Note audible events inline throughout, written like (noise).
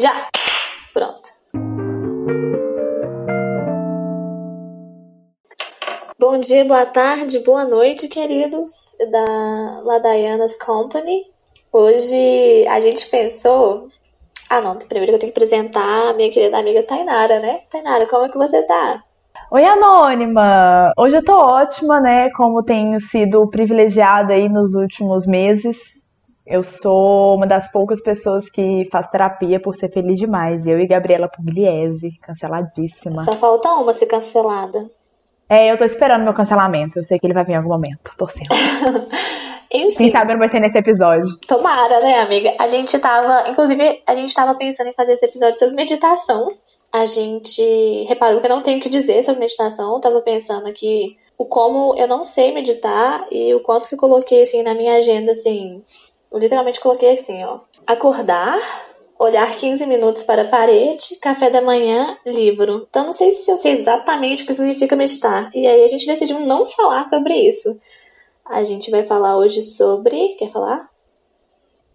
Já! Pronto. Bom dia, boa tarde, boa noite, queridos da Ladaianas Company. Hoje a gente pensou. Ah, não, primeiro eu tenho que apresentar a minha querida amiga Tainara, né? Tainara, como é que você tá? Oi, Anônima! Hoje eu tô ótima, né? Como tenho sido privilegiada aí nos últimos meses. Eu sou uma das poucas pessoas que faz terapia por ser feliz demais. Eu e Gabriela Pugliese, canceladíssima. Só falta uma ser cancelada. É, eu tô esperando meu cancelamento. Eu sei que ele vai vir em algum momento. Torcendo. (laughs) Enfim. Quem sabe não vai ser nesse episódio. Tomara, né, amiga? A gente tava. Inclusive, a gente tava pensando em fazer esse episódio sobre meditação a gente reparou que eu não tenho o que dizer sobre meditação. Eu tava pensando aqui o como eu não sei meditar e o quanto que eu coloquei assim na minha agenda assim. Eu literalmente coloquei assim, ó. Acordar, olhar 15 minutos para a parede, café da manhã, livro. Então não sei se eu sei exatamente o que significa meditar. E aí a gente decidiu não falar sobre isso. A gente vai falar hoje sobre. Quer falar?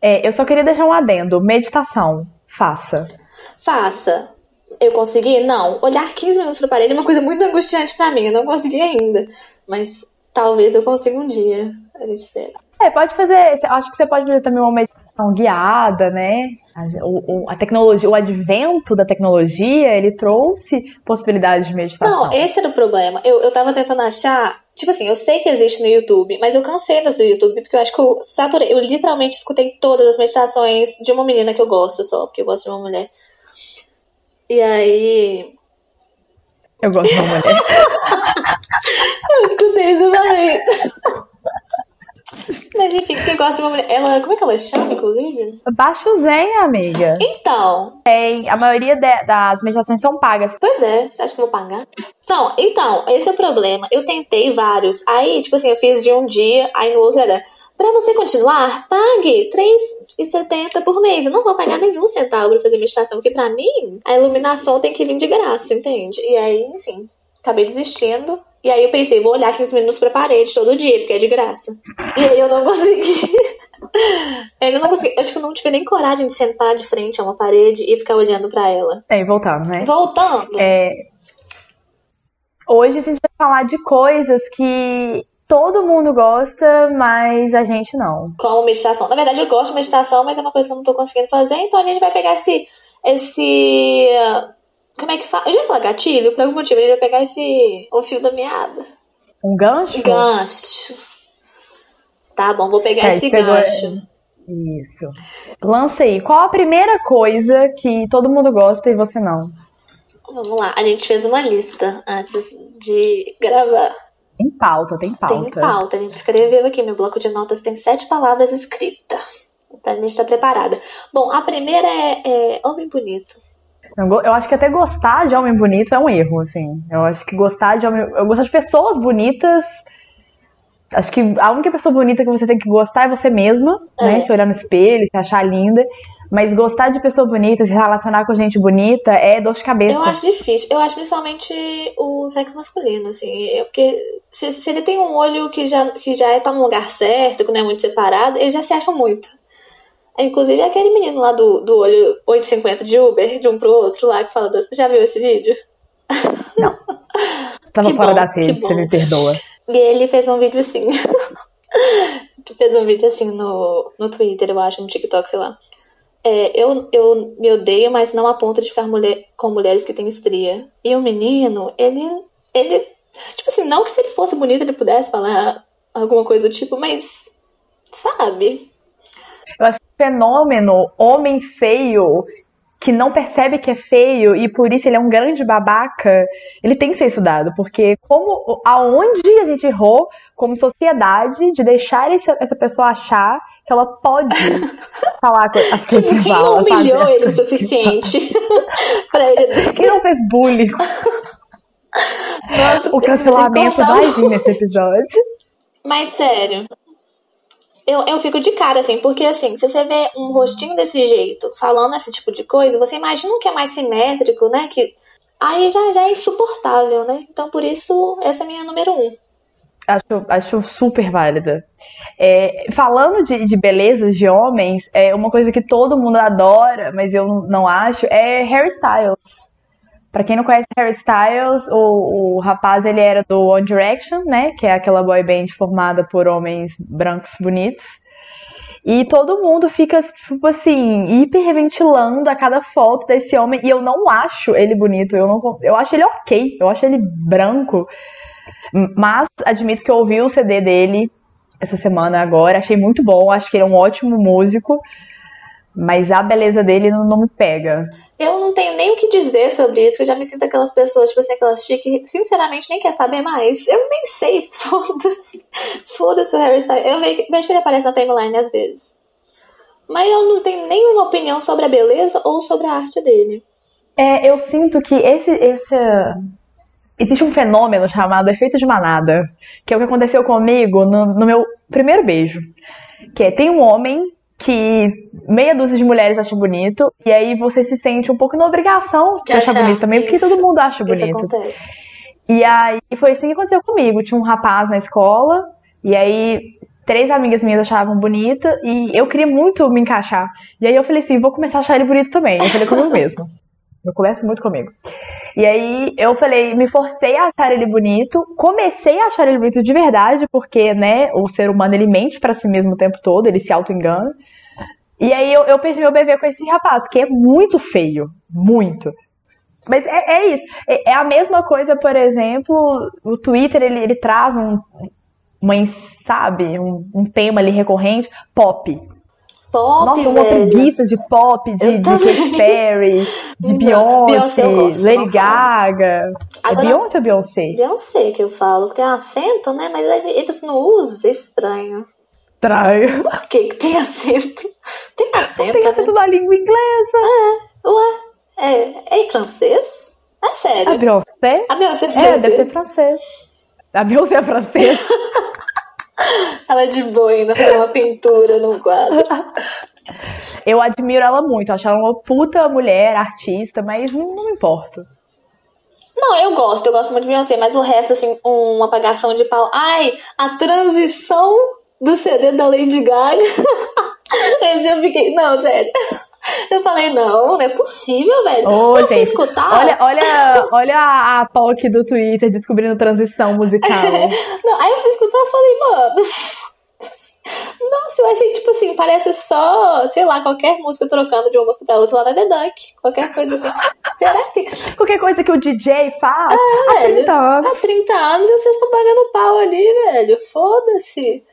É, eu só queria deixar um adendo. Meditação. Faça. Faça. Eu consegui? Não. Olhar 15 minutos pra parede é uma coisa muito angustiante para mim. Eu não consegui ainda. Mas talvez eu consiga um dia. A gente espera. É, pode fazer. Acho que você pode fazer também uma meditação guiada, né? A, o, a tecnologia, o advento da tecnologia, ele trouxe possibilidades de meditação. Não, esse era o problema. Eu, eu tava tentando achar. Tipo assim, eu sei que existe no YouTube, mas eu cansei das do YouTube, porque eu acho que eu saturei. Eu literalmente escutei todas as meditações de uma menina que eu gosto só, porque eu gosto de uma mulher. E aí. Eu gosto de uma mulher. (laughs) eu escutei isso também. (laughs) Mas enfim, quem gosta de uma mulher. Ela, como é que ela chama, inclusive? Baixo Zen, amiga. Então. Tem. A maioria de, das meditações são pagas. Pois é, você acha que eu vou pagar? Então, então, esse é o problema. Eu tentei vários. Aí, tipo assim, eu fiz de um dia, aí no outro era para você continuar, pague R$3,70 por mês. Eu não vou pagar nenhum centavo pra fazer meditação, porque para mim a iluminação tem que vir de graça, entende? E aí, enfim, acabei desistindo. E aí eu pensei, vou olhar 15 minutos pra parede todo dia, porque é de graça. E aí eu não (laughs) consegui. eu não consegui. Acho que eu não tive nem coragem de sentar de frente a uma parede e ficar olhando para ela. É, e voltando, né? Voltando. É... Hoje a gente vai falar de coisas que todo mundo gosta, mas a gente não. Como meditação. Na verdade, eu gosto de meditação, mas é uma coisa que eu não tô conseguindo fazer, então a gente vai pegar esse. esse como é que fala? Eu já ia falar gatilho, por algum motivo. Gente vai pegar esse. o fio da meada. Um gancho? Gancho. Tá bom, vou pegar é, esse gancho. Isso. Lança aí. Qual a primeira coisa que todo mundo gosta e você não? Vamos lá. A gente fez uma lista antes de gravar. Tem pauta, tem pauta. Tem pauta. A gente escreveu aqui no bloco de notas, tem sete palavras escritas. Então a gente está preparada. Bom, a primeira é, é homem bonito. Eu acho que até gostar de homem bonito é um erro, assim. Eu acho que gostar de homem. Eu gosto de pessoas bonitas. Acho que a única pessoa bonita que você tem que gostar é você mesma, é. né? Se olhar no espelho, se achar linda. Mas gostar de pessoa bonita, se relacionar com gente bonita é dor de cabeça. Eu acho difícil. Eu acho principalmente o sexo masculino, assim. É porque se, se, ele tem um olho que já, que já tá no lugar certo, que não é muito separado, eles já se acham muito. Inclusive aquele menino lá do, do olho 850 de Uber, de um pro outro lá, que fala das. Já viu esse vídeo? Não. (laughs) Tava que fora bom, da rede, você me perdoa. E ele fez um vídeo assim. (laughs) fez um vídeo assim no, no Twitter, eu acho, no TikTok, sei lá é, eu, eu me odeio, mas não a ponto de ficar mulher, com mulheres que têm estria. E o menino, ele, ele. Tipo assim, não que se ele fosse bonito ele pudesse falar alguma coisa do tipo, mas. Sabe? Eu acho que o fenômeno homem feio que não percebe que é feio e por isso ele é um grande babaca, ele tem que ser estudado, porque como aonde a gente errou como sociedade de deixar essa, pessoa achar que ela pode (laughs) falar as coisas tipo, quem não humilhou ele o suficiente (laughs) para ele quem não fez bullying? Nossa, o cancelamento vai vir nesse episódio. Mas sério eu, eu fico de cara, assim, porque assim, se você vê um rostinho desse jeito, falando esse tipo de coisa, você imagina que é mais simétrico, né? Que aí já, já é insuportável, né? Então por isso, essa é a minha número um. Acho, acho super válida. É, falando de, de belezas de homens, é uma coisa que todo mundo adora, mas eu não acho, é hairstyles. Pra quem não conhece Harry Styles, o, o rapaz ele era do One Direction, né? Que é aquela boy band formada por homens brancos bonitos. E todo mundo fica, tipo assim, hiperventilando a cada foto desse homem. E eu não acho ele bonito. Eu, não, eu acho ele ok. Eu acho ele branco. Mas admito que eu ouvi o CD dele essa semana agora. Achei muito bom. Acho que ele é um ótimo músico. Mas a beleza dele não, não, me pega. Eu não tenho nem o que dizer sobre isso, que eu já me sinto aquelas pessoas, tipo assim, aquelas chique, sinceramente nem quer saber mais. Eu nem sei, (laughs) foda-se. Foda-se o Harry Styles. Eu vejo, vejo que ele aparece na timeline às vezes. Mas eu não tenho nenhuma opinião sobre a beleza ou sobre a arte dele. É, eu sinto que esse, esse. Existe um fenômeno chamado efeito de manada, que é o que aconteceu comigo no, no meu primeiro beijo. Que é, tem um homem que meia dúzia de mulheres acham bonito, e aí você se sente um pouco na obrigação de achar, achar bonito também, isso. porque todo mundo acha bonito. Isso acontece. E aí foi assim que aconteceu comigo. Tinha um rapaz na escola, e aí três amigas minhas achavam bonito, e eu queria muito me encaixar. E aí eu falei assim, vou começar a achar ele bonito também. Eu falei comigo mesmo. Eu começo muito comigo. E aí eu falei, me forcei a achar ele bonito, comecei a achar ele bonito de verdade, porque, né, o ser humano ele mente para si mesmo o tempo todo, ele se auto-engana. E aí eu, eu perdi meu bebê com esse rapaz, que é muito feio. Muito. Mas é, é isso. É, é, a mesma coisa, por exemplo, o Twitter ele, ele traz um, uma, sabe, um, um tema ali recorrente, pop. Pop, Nossa, uma preguiça de pop, de, de Katy Perry, de (laughs) Beyoncé, Lady Gaga. Agora, é Beyoncé ou Beyoncé? Beyoncé que eu falo, tem acento, né? Mas eles não usam, é estranho estranho. Por que, que tem acento? Tem acento. Tem acento né? na língua inglesa. É, ué. É, é em francês? É sério. A Beyoncé? A Beyoncé é francês. É, deve ser francês. A Beyoncé é francesa. (laughs) ela é de boa ainda faz uma pintura no quadro. Eu admiro ela muito, acho ela uma puta mulher, artista, mas não, não me importo. Não, eu gosto, eu gosto muito de Beyoncé, mas o resto, assim, uma apagação de pau. Ai, a transição do CD da Lady Gaga. (laughs) Esse eu fiquei, não, sério. Eu falei, não, não é possível, velho. Ô, não gente, escutar. Olha, olha, olha a POC do Twitter descobrindo transição musical. (laughs) não, aí eu fui escutar e falei, mano. (laughs) Nossa, eu achei, tipo assim, parece só, sei lá, qualquer música trocando de uma música pra outra lá na The Duck. Qualquer coisa assim. (laughs) Será que. Qualquer coisa que o DJ faz ah, há 30 anos. Há 30 anos vocês estão pagando pau ali, velho. Foda-se.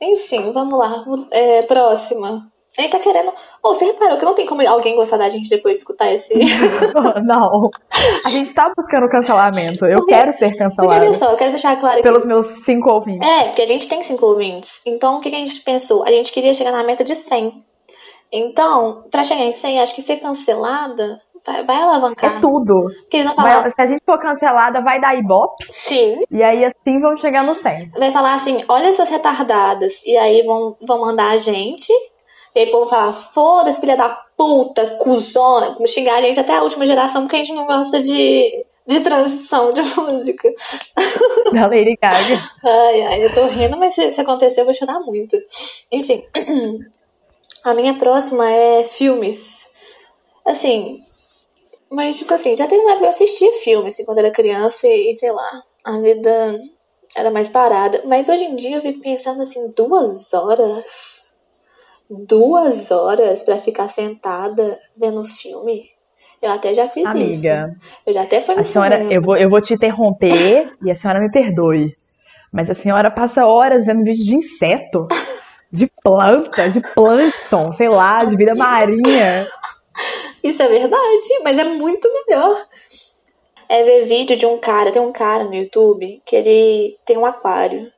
Enfim, vamos lá. É, próxima. A gente tá querendo. Ou oh, você reparou que não tem como alguém gostar da gente depois de escutar esse. (laughs) não. A gente tá buscando cancelamento. Eu porque, quero ser cancelado. Porque olha só, eu quero deixar claro Pelos meus cinco ouvintes. É, porque a gente tem cinco ouvintes. Então, o que a gente pensou? A gente queria chegar na meta de 100. Então, pra chegar em 100, acho que ser cancelada Vai, vai alavancar. É tudo. Porque eles vão falar. Vai, se a gente for cancelada, vai dar ibope. Sim. E aí assim vamos chegar no 100. Vai falar assim: olha essas retardadas. E aí vão, vão mandar a gente. E aí o povo vai falar: foda-se, filha da puta, cuzona. Como xingar a gente até a última geração, porque a gente não gosta de, de transição de (laughs) música. Da Lady Gaga. ai, ai, eu tô rindo, mas se, se acontecer eu vou chorar muito. Enfim. (clears throat) A minha próxima é filmes. Assim, mas, tipo assim, já teve uma época que eu assistia filme, assim, quando era criança e, sei lá, a vida era mais parada. Mas hoje em dia eu fico pensando assim, duas horas? Duas horas para ficar sentada vendo filme? Eu até já fiz Amiga, isso. Eu já até fui no a senhora, eu vou, eu vou te interromper (laughs) e a senhora me perdoe. Mas a senhora passa horas vendo vídeo de inseto, de planta, de plâncton, sei lá, de vida marinha. Isso é verdade, mas é muito melhor. É ver vídeo de um cara, tem um cara no YouTube que ele tem um aquário.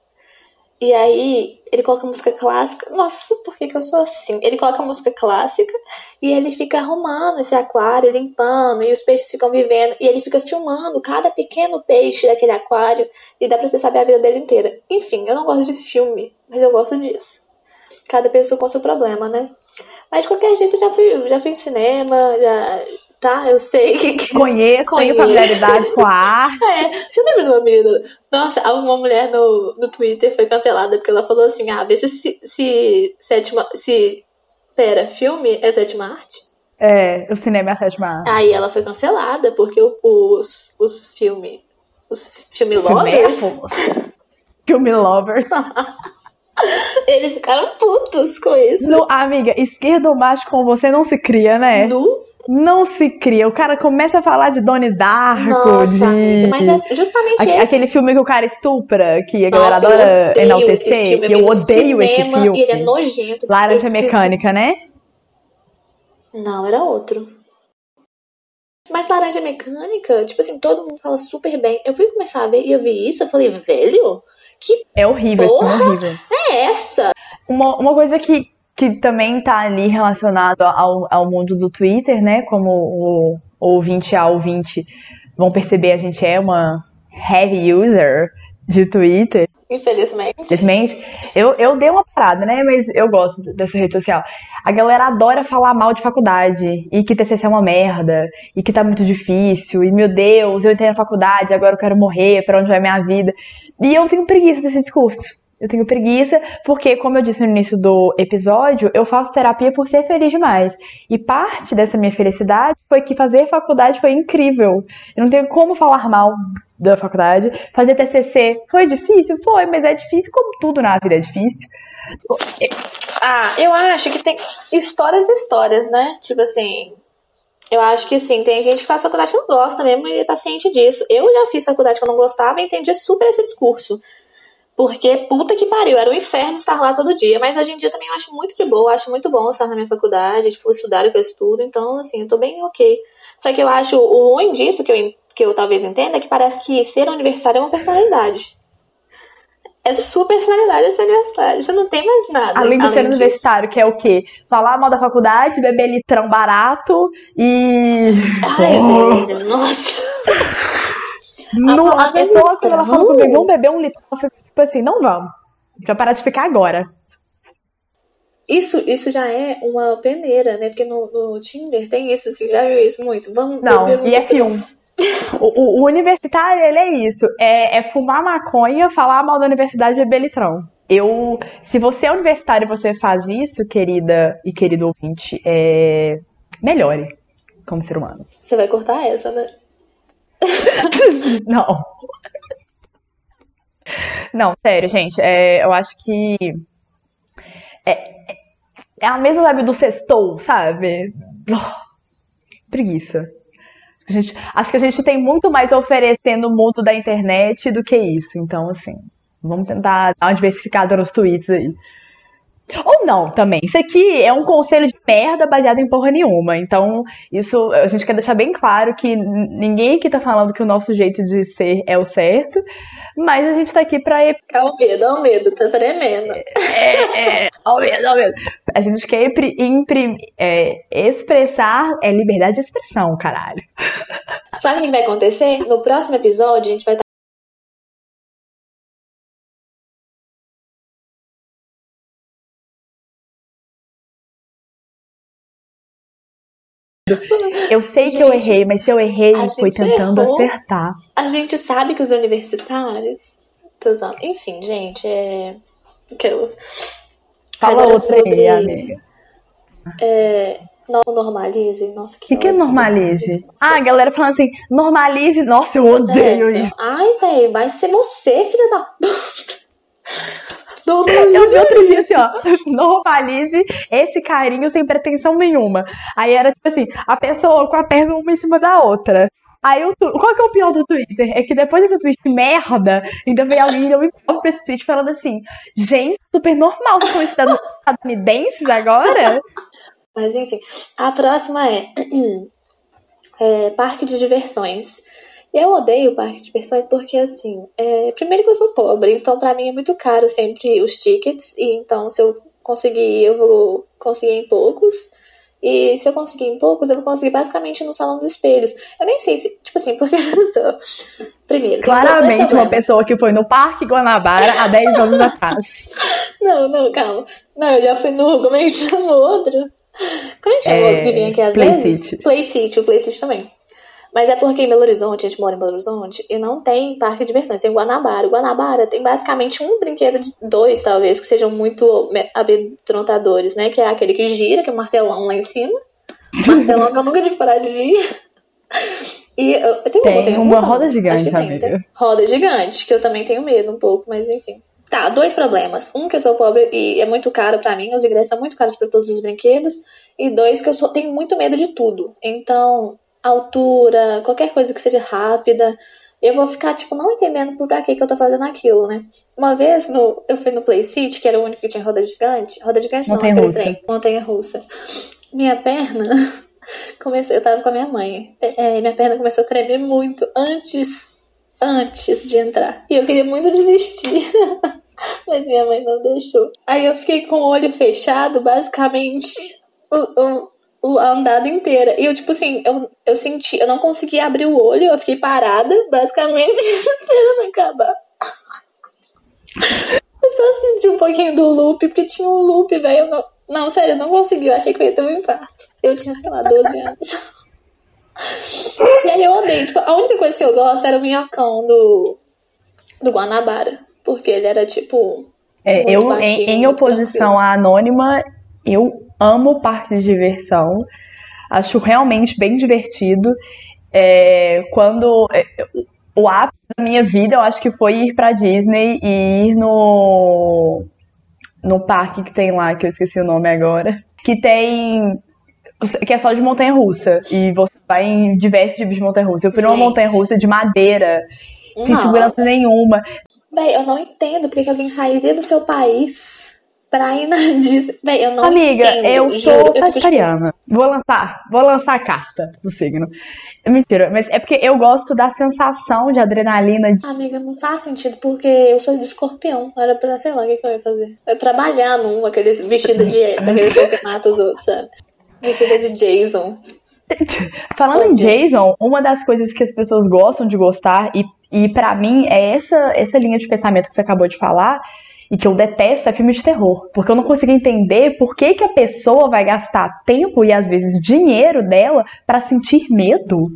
E aí ele coloca música clássica. Nossa, por que, que eu sou assim? Ele coloca música clássica e ele fica arrumando esse aquário, limpando, e os peixes ficam vivendo. E ele fica filmando cada pequeno peixe daquele aquário. E dá pra você saber a vida dele inteira. Enfim, eu não gosto de filme, mas eu gosto disso. Cada pessoa com seu problema, né? Mas de qualquer jeito, já fui, já fui em cinema, já tá? Eu sei que. Conheço, Conheço. tenho familiaridade com a arte. (laughs) É, você lembra de uma menina? Nossa, uma mulher no, no Twitter foi cancelada porque ela falou assim: ah, vê se, se, se sétima. Se. Pera, filme é sétima arte? É, o cinema é a sétima arte. Aí ela foi cancelada porque os, os filme. Os filme lovers. (laughs) Filme Lovers. (laughs) Eles ficaram putos com isso. No, amiga, esquerdo macho com você não se cria, né? Não se cria. O cara começa a falar de Donnie Darko, Nossa, de... amiga, mas é justamente esse. Aquele filme que o cara estupra, que a galera Nossa, adora eu odeio esse enaltecer. filme. Eu odeio esse cinema, filme. E ele é nojento. Laranja Eu Mecânica, né? Não, era outro. Mas Laranja Mecânica, tipo assim, todo mundo fala super bem. Eu fui começar a ver e eu vi isso, eu falei, velho, que É horrível, esse filme é horrível. é essa? Uma, uma coisa que, que também tá ali relacionado ao, ao mundo do Twitter, né? Como o, o ouvinte a ouvinte vão perceber, a gente é uma heavy user de Twitter. Infelizmente. Infelizmente, eu, eu dei uma parada, né? Mas eu gosto dessa rede social. A galera adora falar mal de faculdade. E que TCC é uma merda. E que tá muito difícil. E, meu Deus, eu entrei na faculdade, agora eu quero morrer, pra onde vai minha vida? E eu tenho preguiça desse discurso. Eu tenho preguiça porque, como eu disse no início do episódio, eu faço terapia por ser feliz demais. E parte dessa minha felicidade foi que fazer faculdade foi incrível. Eu não tenho como falar mal da faculdade. Fazer TCC foi difícil? Foi, mas é difícil como tudo na vida é difícil. Ah, eu acho que tem histórias e histórias, né? Tipo assim, eu acho que sim, tem gente que faz faculdade que não gosta mesmo e tá ciente disso. Eu já fiz faculdade que eu não gostava e entendi super esse discurso. Porque, puta que pariu, era um inferno estar lá todo dia. Mas hoje em dia também eu acho muito de boa, acho muito bom estar na minha faculdade, tipo, estudar o que eu estudo. Então, assim, eu tô bem ok. Só que eu acho o ruim disso, que eu, que eu talvez entenda, é que parece que ser universitário é uma personalidade. É sua personalidade ser universitário. Você não tem mais nada. Além de ser disso. universitário, que é o quê? Falar mal da faculdade, beber litrão barato e. Ai, (laughs) velho, nossa. No- a pessoa, quando ela comigo, litrão? vamos beber um litrão, eu fico tipo assim, não vamos. Pra parar de ficar agora. Isso, isso já é uma peneira, né? Porque no, no Tinder tem isso, você já viu isso muito. Vamos Não, beber um e é F1. O, o- o universitário, ele é isso. É, é fumar maconha, falar mal da universidade e beber litrão. Eu, se você é universitário e você faz isso, querida e querido ouvinte, é, melhore como ser humano. Você vai cortar essa, né? (laughs) Não. Não, sério, gente. é, eu acho que é, é a mesma vibe do sextou, sabe? Oh, preguiça. Acho que, gente, acho que a gente tem muito mais a oferecer no mundo da internet do que isso. Então, assim, vamos tentar dar uma diversificada nos tweets aí. Ou não, também. Isso aqui é um conselho de merda baseado em porra nenhuma. Então, isso a gente quer deixar bem claro que ninguém aqui tá falando que o nosso jeito de ser é o certo, mas a gente tá aqui pra É o medo, é o medo, tá tremendo. é, é, ó medo, ó medo. A gente quer impri- imprimir, é, expressar, é liberdade de expressão, caralho. Sabe o que vai acontecer? No próximo episódio, a gente vai Eu sei que eu Gente, errei, mas se eu errei, foi gente tentando errou. acertar. A gente sabe que os universitários. Enfim, gente, é. Aquelas. Fala Agora outra sobre- aí, amiga. Não normalize. Nossa, O que que, que é normalize? Ah, a galera falando assim, normalize. Nossa, eu odeio É, isso. Ai, velho, vai ser você, filha da puta. (laughs) Eu Normalize dia isso. assim, ó, (laughs) normalize esse carinho sem pretensão nenhuma. Aí era tipo assim, a pessoa com a perna uma em cima da outra. Aí o tu- qual que é o pior do Twitter? É que depois desse tweet merda, ainda veio alguém e deu um pra esse tweet falando assim, gente, super normal, vocês estão estadunidenses agora? (laughs) Mas enfim, a próxima é, (clears throat) é parque de diversões. Eu odeio parque de diversões porque, assim, é, primeiro que eu sou pobre, então pra mim é muito caro sempre os tickets, e então se eu conseguir, eu vou conseguir em poucos. E se eu conseguir em poucos, eu vou conseguir basicamente no salão dos espelhos. Eu nem sei se, tipo assim, (laughs) porque eu tô... Primeiro, Claramente uma pessoa que foi no Parque Guanabara há 10 anos (laughs) atrás. Não, não, calma. Não, eu já fui no. (laughs) Como é que chama o outro? Como é que chama o É, outro que vinha aqui às Play vezes? City. Play City, o Play City também. Mas é porque em Belo Horizonte, a gente mora em Belo Horizonte, e não tem parque de diversões, tem Guanabara. O Guanabara tem basicamente um brinquedo de dois, talvez, que sejam muito amedrontadores, né? Que é aquele que gira, que é um martelão lá em cima. Martelão que eu nunca tive coragem de ir. E eu, eu tenho Tem uma roda Acho gigante, que tem, tem. Roda gigante, que eu também tenho medo um pouco, mas enfim. Tá, dois problemas. Um, que eu sou pobre e é muito caro pra mim, os ingressos são muito caros pra todos os brinquedos. E dois, que eu sou, tenho muito medo de tudo. Então, altura, qualquer coisa que seja rápida, eu vou ficar, tipo, não entendendo por pra que, que eu tô fazendo aquilo, né? Uma vez no, eu fui no Play City, que era o único que tinha roda gigante. Roda gigante não, aquele trem. Montanha russa. Minha perna (laughs) começou. Eu tava com a minha mãe. É, é, minha perna começou a tremer muito antes. Antes de entrar. E eu queria muito desistir. (laughs) Mas minha mãe não deixou. Aí eu fiquei com o olho fechado, basicamente, o, o- a andada inteira. E eu, tipo assim, eu, eu senti, eu não conseguia abrir o olho, eu fiquei parada, basicamente, (laughs) esperando acabar. Eu só senti um pouquinho do loop, porque tinha um loop, velho. Não, não, sério, eu não consegui. Eu achei que eu ia ter um infarto. Eu tinha, sei lá, 12 anos. E aí eu odeio. Tipo, a única coisa que eu gosto era o minhocão do, do Guanabara. Porque ele era, tipo. É, eu, baixinho, em, em oposição à Anônima, eu amo parque de diversão. Acho realmente bem divertido. É, quando é, o ápice da minha vida, eu acho que foi ir pra Disney e ir no no parque que tem lá, que eu esqueci o nome agora, que tem que é só de montanha russa e você vai em diversos tipos de montanha russa. Eu fui numa Gente. montanha russa de madeira, sem Nossa. segurança nenhuma. Véi, eu não entendo porque que alguém sairia do seu país pra ir na (laughs) Disney. Véi, eu não Amiga, entendo. eu juro. sou Eu tipo, sagitariana. Vou lançar, vou lançar a carta do signo. Mentira, mas é porque eu gosto da sensação de adrenalina. de- Amiga, não faz sentido, porque eu sou de escorpião. Era pra, sei lá, o que, que eu ia fazer. Eu trabalhar num, aqueles vestido de. (laughs) daqueles que mata os outros, sabe? Vestida de Jason. (laughs) Falando em Oi. Jason, uma das coisas que as pessoas gostam de gostar, e, e para mim é essa, essa linha de pensamento que você acabou de falar, e que eu detesto, é filme de terror. Porque eu não consigo entender por que, que a pessoa vai gastar tempo e às vezes dinheiro dela pra sentir medo.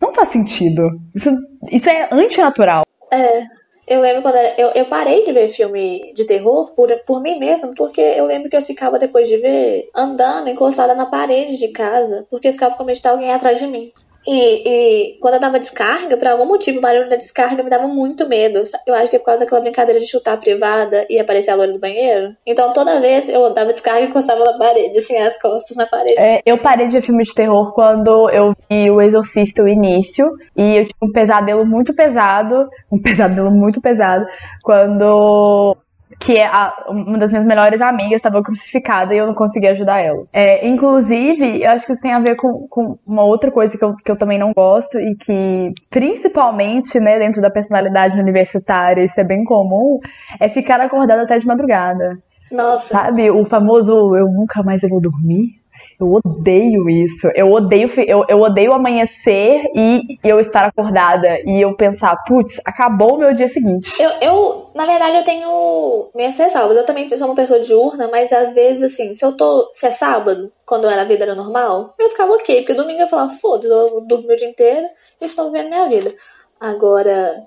Não faz sentido. Isso, isso é antinatural. É. Eu lembro quando era, eu, eu parei de ver filme de terror por, por mim mesma, porque eu lembro que eu ficava, depois de ver, andando, encostada na parede de casa, porque eu ficava com medo de alguém atrás de mim. E, e quando eu dava descarga, por algum motivo, o barulho da descarga me dava muito medo. Eu acho que é por causa daquela brincadeira de chutar a privada e aparecer a loira do banheiro. Então toda vez eu dava descarga e encostava na parede, assim, as costas na parede. É, eu parei de ver filme de terror quando eu vi O Exorcista, o início, e eu tive um pesadelo muito pesado, um (laughs) pesadelo muito pesado, quando que é a- uma das minhas melhores amigas estava crucificada e eu não conseguia ajudar ela. É, inclusive, eu acho que isso tem a ver com, com uma outra coisa que eu, que eu também não gosto e que, principalmente, né, dentro da personalidade universitária, isso é bem comum, é ficar acordada até de madrugada. Nossa. Sabe, o famoso eu nunca mais eu vou dormir? Eu odeio isso. Eu odeio, eu, eu odeio amanhecer e eu estar acordada e eu pensar, putz, acabou o meu dia seguinte. Eu, eu, na verdade, eu tenho minhas ressalvas. Eu também sou uma pessoa diurna, mas às vezes, assim, se eu tô. Se é sábado, quando a vida era normal, eu ficava ok. Porque domingo eu falava, foda-se, eu durmo o dia inteiro e estou vivendo minha vida. Agora,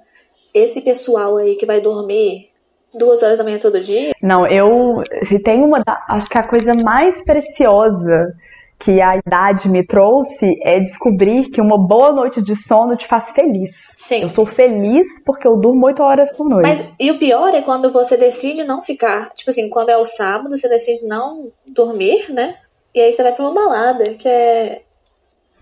esse pessoal aí que vai dormir duas horas da manhã todo dia. Não, eu. Se tem uma. Acho que a coisa mais preciosa que a idade me trouxe é descobrir que uma boa noite de sono te faz feliz. Sim. Eu sou feliz porque eu durmo 8 horas por noite. Mas, e o pior é quando você decide não ficar. Tipo assim, quando é o sábado, você decide não dormir, né? E aí você vai pra uma balada, que é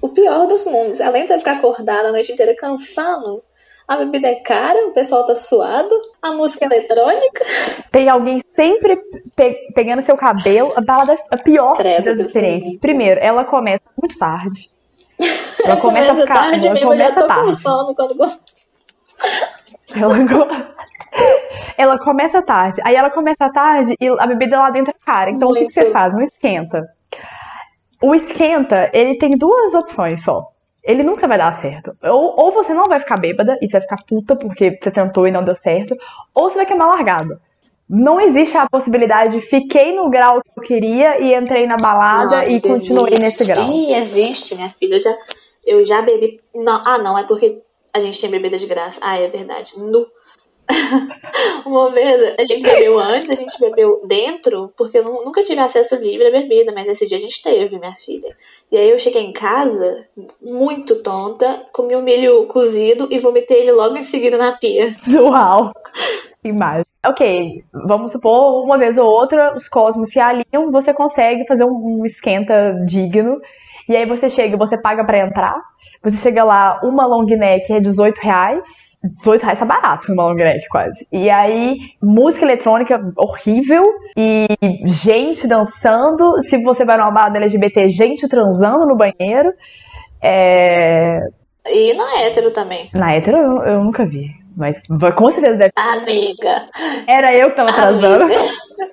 o pior dos mundos. Além de você ficar acordada a noite inteira cansando, a bebida é cara, o pessoal tá suado, a música é eletrônica. Tem alguém sempre pe- pegando seu cabelo. A balada é a pior Credo, das experiências. Primeiro, ela começa muito tarde. Ela (laughs) começa a Começa ficar. tarde ela mesmo, eu já começa tô com tarde. sono quando. Ela, co- ela começa tarde. Aí ela começa tarde e a bebida lá dentro é cara. Então o que, que você Muito. faz? Um esquenta. O esquenta, ele tem duas opções só. Ele nunca vai dar certo. Ou, ou você não vai ficar bêbada e você vai ficar puta porque você tentou e não deu certo. Ou você vai queimar largada. Não existe a possibilidade, fiquei no grau que eu queria e entrei na balada Não, e continuei existe. nesse grau. Ih, existe, minha filha. Eu já, eu já bebi. Não, ah, não, é porque a gente tinha bebida de graça. Ah, é verdade. Nu. (laughs) Uma vez a gente bebeu antes, a gente bebeu dentro, porque eu nu- nunca tive acesso livre à bebida, mas esse dia a gente teve, minha filha. E aí eu cheguei em casa, muito tonta, comi o milho cozido e vomitei ele logo em seguida na pia. (laughs) Uau! Imagem. Ok, vamos supor, uma vez ou outra, os cosmos se alinham, você consegue fazer um, um esquenta digno. E aí você chega, você paga pra entrar. Você chega lá, uma long neck é 18 reais. 18 reais tá barato uma long neck, quase. E aí, música eletrônica horrível. E gente dançando. Se você vai numa balada LGBT, gente transando no banheiro. É... E na hétero também. Na hétero eu, eu nunca vi. Mas com certeza deve Amiga. Era eu que tava transando. Amiga.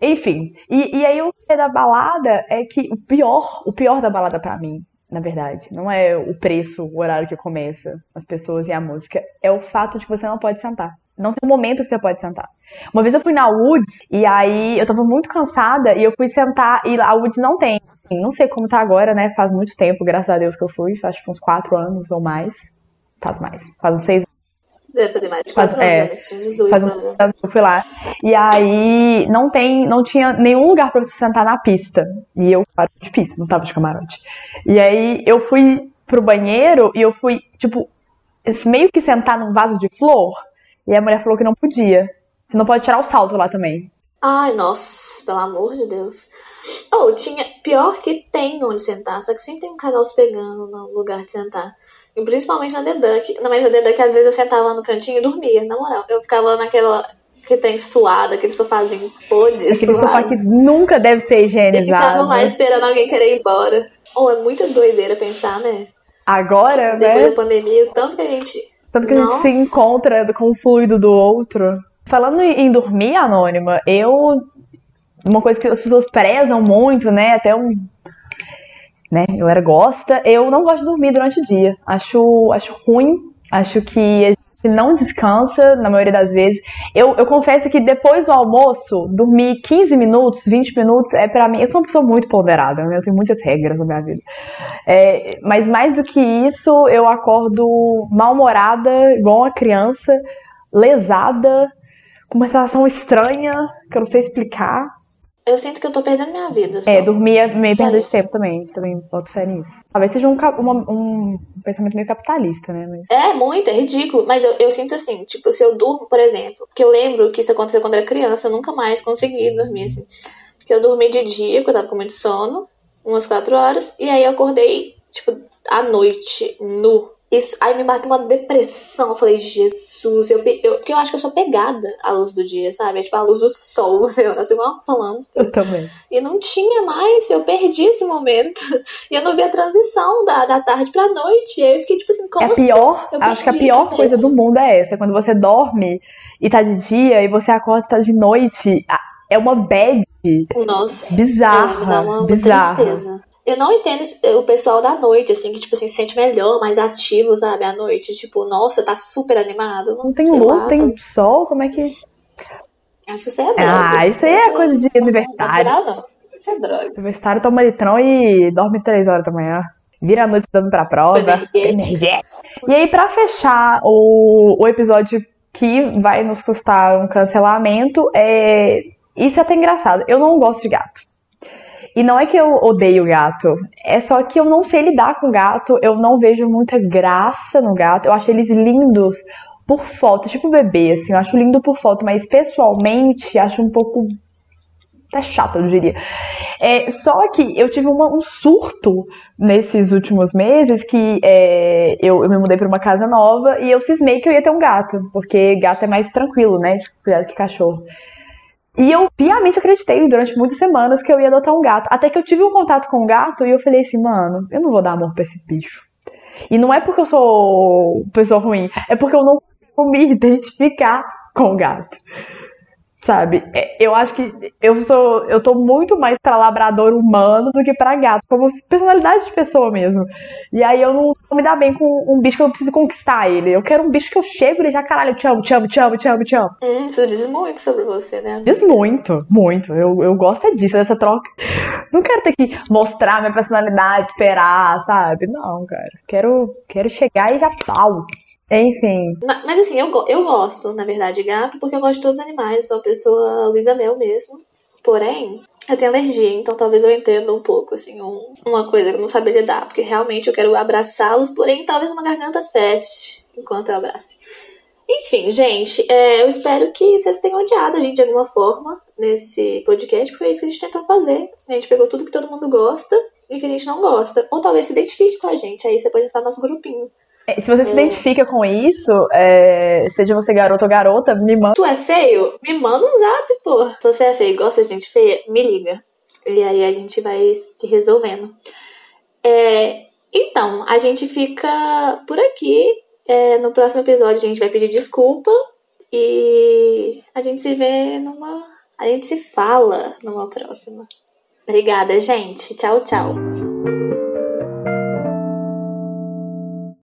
Enfim. E, e aí o que é da balada é que o pior, o pior da balada pra mim, na verdade, não é o preço, o horário que começa, as pessoas e a música, é o fato de que você não pode sentar. Não tem um momento que você pode sentar. Uma vez eu fui na Woods e aí eu tava muito cansada e eu fui sentar e a Woods não tem. Assim, não sei como tá agora, né? Faz muito tempo, graças a Deus que eu fui, acho que uns quatro anos ou mais. Faz mais, faz uns seis Deve fazer mais de Faz- quatro anos, é, né? Tinha 18 Faz anos. eu fui lá. E aí não tem, não tinha nenhum lugar pra você sentar na pista. E eu, claro, de pista, não tava de camarote. E aí eu fui pro banheiro e eu fui, tipo, meio que sentar num vaso de flor. E a mulher falou que não podia. Você não pode tirar o salto lá também. Ai, nossa, pelo amor de Deus. Oh, tinha. Pior que tem onde sentar, só que sempre tem um casal se pegando no lugar de sentar. E principalmente na The Duck. Não, mas na Duck, às vezes eu sentava lá no cantinho e dormia, na moral. Eu ficava naquela. Que tem suado, aquele sofazinho podre, Aquele sofá suado. que nunca deve ser E ficava higienizado. lá esperando alguém querer ir embora. Oh, é muito doideira pensar, né? Agora, Depois né? da pandemia, o tanto que a gente. Tanto que a gente Nossa. se encontra com o fluido do outro. Falando em em dormir, Anônima, eu. Uma coisa que as pessoas prezam muito, né? Até um. Né? A galera gosta. Eu não gosto de dormir durante o dia. Acho, acho ruim. Acho que a gente não descansa, na maioria das vezes. Eu, eu confesso que depois do almoço, dormir 15 minutos, 20 minutos, é pra mim. Eu sou uma pessoa muito ponderada, né? Eu tenho muitas regras na minha vida. É, mas mais do que isso, eu acordo mal-humorada, igual uma criança, lesada, com uma sensação estranha, que eu não sei explicar. Eu sinto que eu tô perdendo minha vida. Só. É, dormir é meio Só perda de tempo também, também boto fé nisso. Talvez seja um, uma- um pensamento meio capitalista, né? Mas... É, muito, é ridículo. Mas eu, eu sinto assim, tipo, se eu durmo, por exemplo, porque eu lembro que isso aconteceu quando eu era criança, eu nunca mais consegui dormir, assim. Que eu dormi de dia, porque eu tava com muito sono, umas quatro horas, e aí eu acordei, tipo, à noite, nu. Isso, aí me bateu uma depressão. Eu falei, Jesus, eu, eu, porque eu acho que eu sou pegada à luz do dia, sabe? É tipo a luz do sol, (laughs) eu sou igual uma planta. Eu também. E não tinha mais, eu perdi esse momento. (laughs) E eu não vi a transição da, da tarde pra noite. E aí eu fiquei tipo assim, como É a pior, Eu acho que a pior coisa mesmo. do mundo é essa, quando você dorme e tá de dia e você acorda e tá de noite. É uma bad assim? Nossa. bizarra, É, me dá uma, uma bizarra. tristeza. Eu não entendo o pessoal da noite, assim, que, tipo assim, se sente melhor, mais ativo, sabe, à noite. Tipo, nossa, tá super animado. Não, Não tem luz, lá, tem tá- sol, como é que. Acho que isso é droga. Ah, isso aí é Isso coisa de não- universitário. Não, não, isso é droga. Universitário toma litrão e dorme três horas da manhã. Vira a noite dando pra prova. Energético. E aí, pra fechar o, o episódio que vai nos custar um cancelamento, é. Isso é até engraçado. Eu não gosto de gato. E não é que eu odeio gato, é só que eu não sei lidar com gato, eu não vejo muita graça no gato, eu acho eles lindos por foto, tipo bebê, assim, eu acho lindo por foto, mas pessoalmente acho um pouco até chato, eu diria. É, só que eu tive uma- um surto nesses últimos meses que é, eu, eu me mudei pra uma casa nova e eu cismei que eu ia ter um gato, porque gato é mais tranquilo, né? De cuidado que cachorro. E eu piamente acreditei durante muitas semanas que eu ia adotar um gato. Até que eu tive um contato com um gato e eu falei assim, mano, eu não vou dar amor pra esse bicho. E não é porque eu sou pessoa ruim, é porque eu não consigo me (laughs) identificar com o gato. Sabe? É, eu acho que eu sou. Eu tô muito mais pra labrador humano do que pra gato, como personalidade de pessoa mesmo. E aí eu não, não me dá bem com um bicho que eu preciso conquistar ele. Eu quero um bicho que eu chego e já, caralho, te amo, te amo, te amo, te amo, te amo. Hum, isso diz muito sobre você, né? Diz muito, muito. Eu, eu gosto é disso, dessa troca. Não quero ter que mostrar minha personalidade, esperar, sabe? Não, cara. Quero, quero chegar e já pau. Enfim. Mas, mas, assim, eu, eu gosto, na verdade, de gato, porque eu gosto de todos os animais. Sou uma pessoa Luísa Mel mesmo. Porém, eu tenho alergia, então talvez eu entenda um pouco, assim, um, uma coisa que eu não sabia lidar. Porque realmente eu quero abraçá-los, porém talvez uma garganta feche enquanto eu abrace. Enfim, gente, é, eu espero que vocês tenham odiado a gente de alguma forma nesse podcast, porque foi isso que a gente tentou fazer. A gente pegou tudo que todo mundo gosta e que a gente não gosta. Ou talvez se identifique com a gente, aí você pode entrar no nosso grupinho. É, se você se identifica com isso, é, seja você garoto ou garota, me manda. Tu é feio? Me manda um zap, pô. Se você é feio e gosta de gente feia, me liga. E aí a gente vai se resolvendo. É, então, a gente fica por aqui. É, no próximo episódio a gente vai pedir desculpa. E a gente se vê numa. A gente se fala numa próxima. Obrigada, gente. Tchau, tchau.